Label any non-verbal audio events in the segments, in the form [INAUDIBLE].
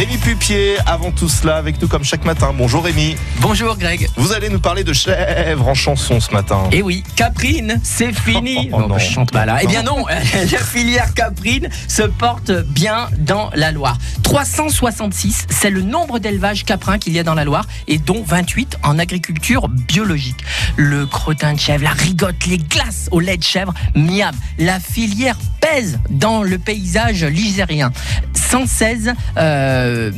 Rémi Pupier, avant tout cela, avec nous comme chaque matin. Bonjour Rémi. Bonjour Greg. Vous allez nous parler de chèvres en chanson ce matin. Eh oui, Caprine, c'est fini. Oh, non. je chante pas là. Eh bien non, [LAUGHS] la filière Caprine se porte bien dans la Loire. 366, c'est le nombre d'élevages caprins qu'il y a dans la Loire et dont 28 en agriculture biologique. Le crottin de chèvre, la rigotte, les glaces au lait de chèvre, miam. La filière pèse dans le paysage ligérien. 116 euh,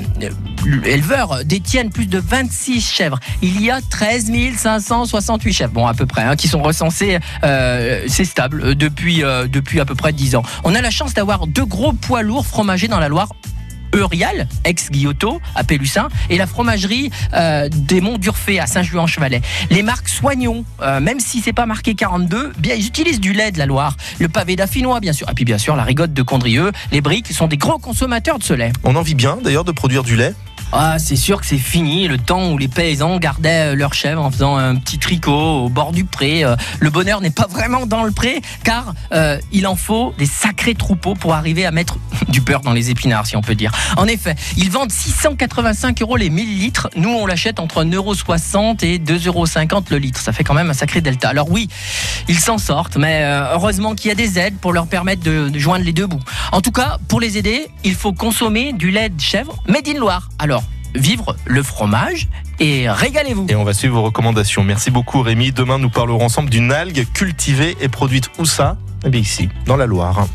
éleveurs détiennent plus de 26 chèvres. Il y a 13 568 chèvres, bon à peu près, hein, qui sont recensés. Euh, c'est stable euh, depuis, depuis à peu près 10 ans. On a la chance d'avoir deux gros poids lourds fromagers dans la Loire. Eurial, ex-Guillotot, à Pélussin, et la fromagerie euh, des Monts d'Urfé à Saint-Julien-en-Chevalet. Les marques Soignons, euh, même si c'est pas marqué 42, bien ils utilisent du lait de la Loire. Le pavé d'affinois, bien sûr. Et puis bien sûr, la rigotte de Condrieux. Les briques sont des gros consommateurs de ce lait. On en vit bien d'ailleurs de produire du lait? Ah, c'est sûr que c'est fini, le temps où les paysans gardaient leurs chèvres en faisant un petit tricot au bord du pré. Euh, Le bonheur n'est pas vraiment dans le pré, car euh, il en faut des sacrés troupeaux pour arriver à mettre [LAUGHS] du beurre dans les épinards, si on peut dire. En effet, ils vendent 685 euros les 1000 litres. Nous, on l'achète entre 1,60€ et 2,50€ euros le litre. Ça fait quand même un sacré delta. Alors oui, ils s'en sortent, mais euh, heureusement qu'il y a des aides pour leur permettre de, joindre les deux bouts. En tout cas, pour les aider, il faut consommer du lait de chèvre made in Loire. Alors, vivre le fromage et régalez-vous. Et on va suivre vos recommandations. Merci beaucoup Rémi. Demain, nous parlerons ensemble d'une algue cultivée et produite où ça? Eh bien ici, dans la Loire.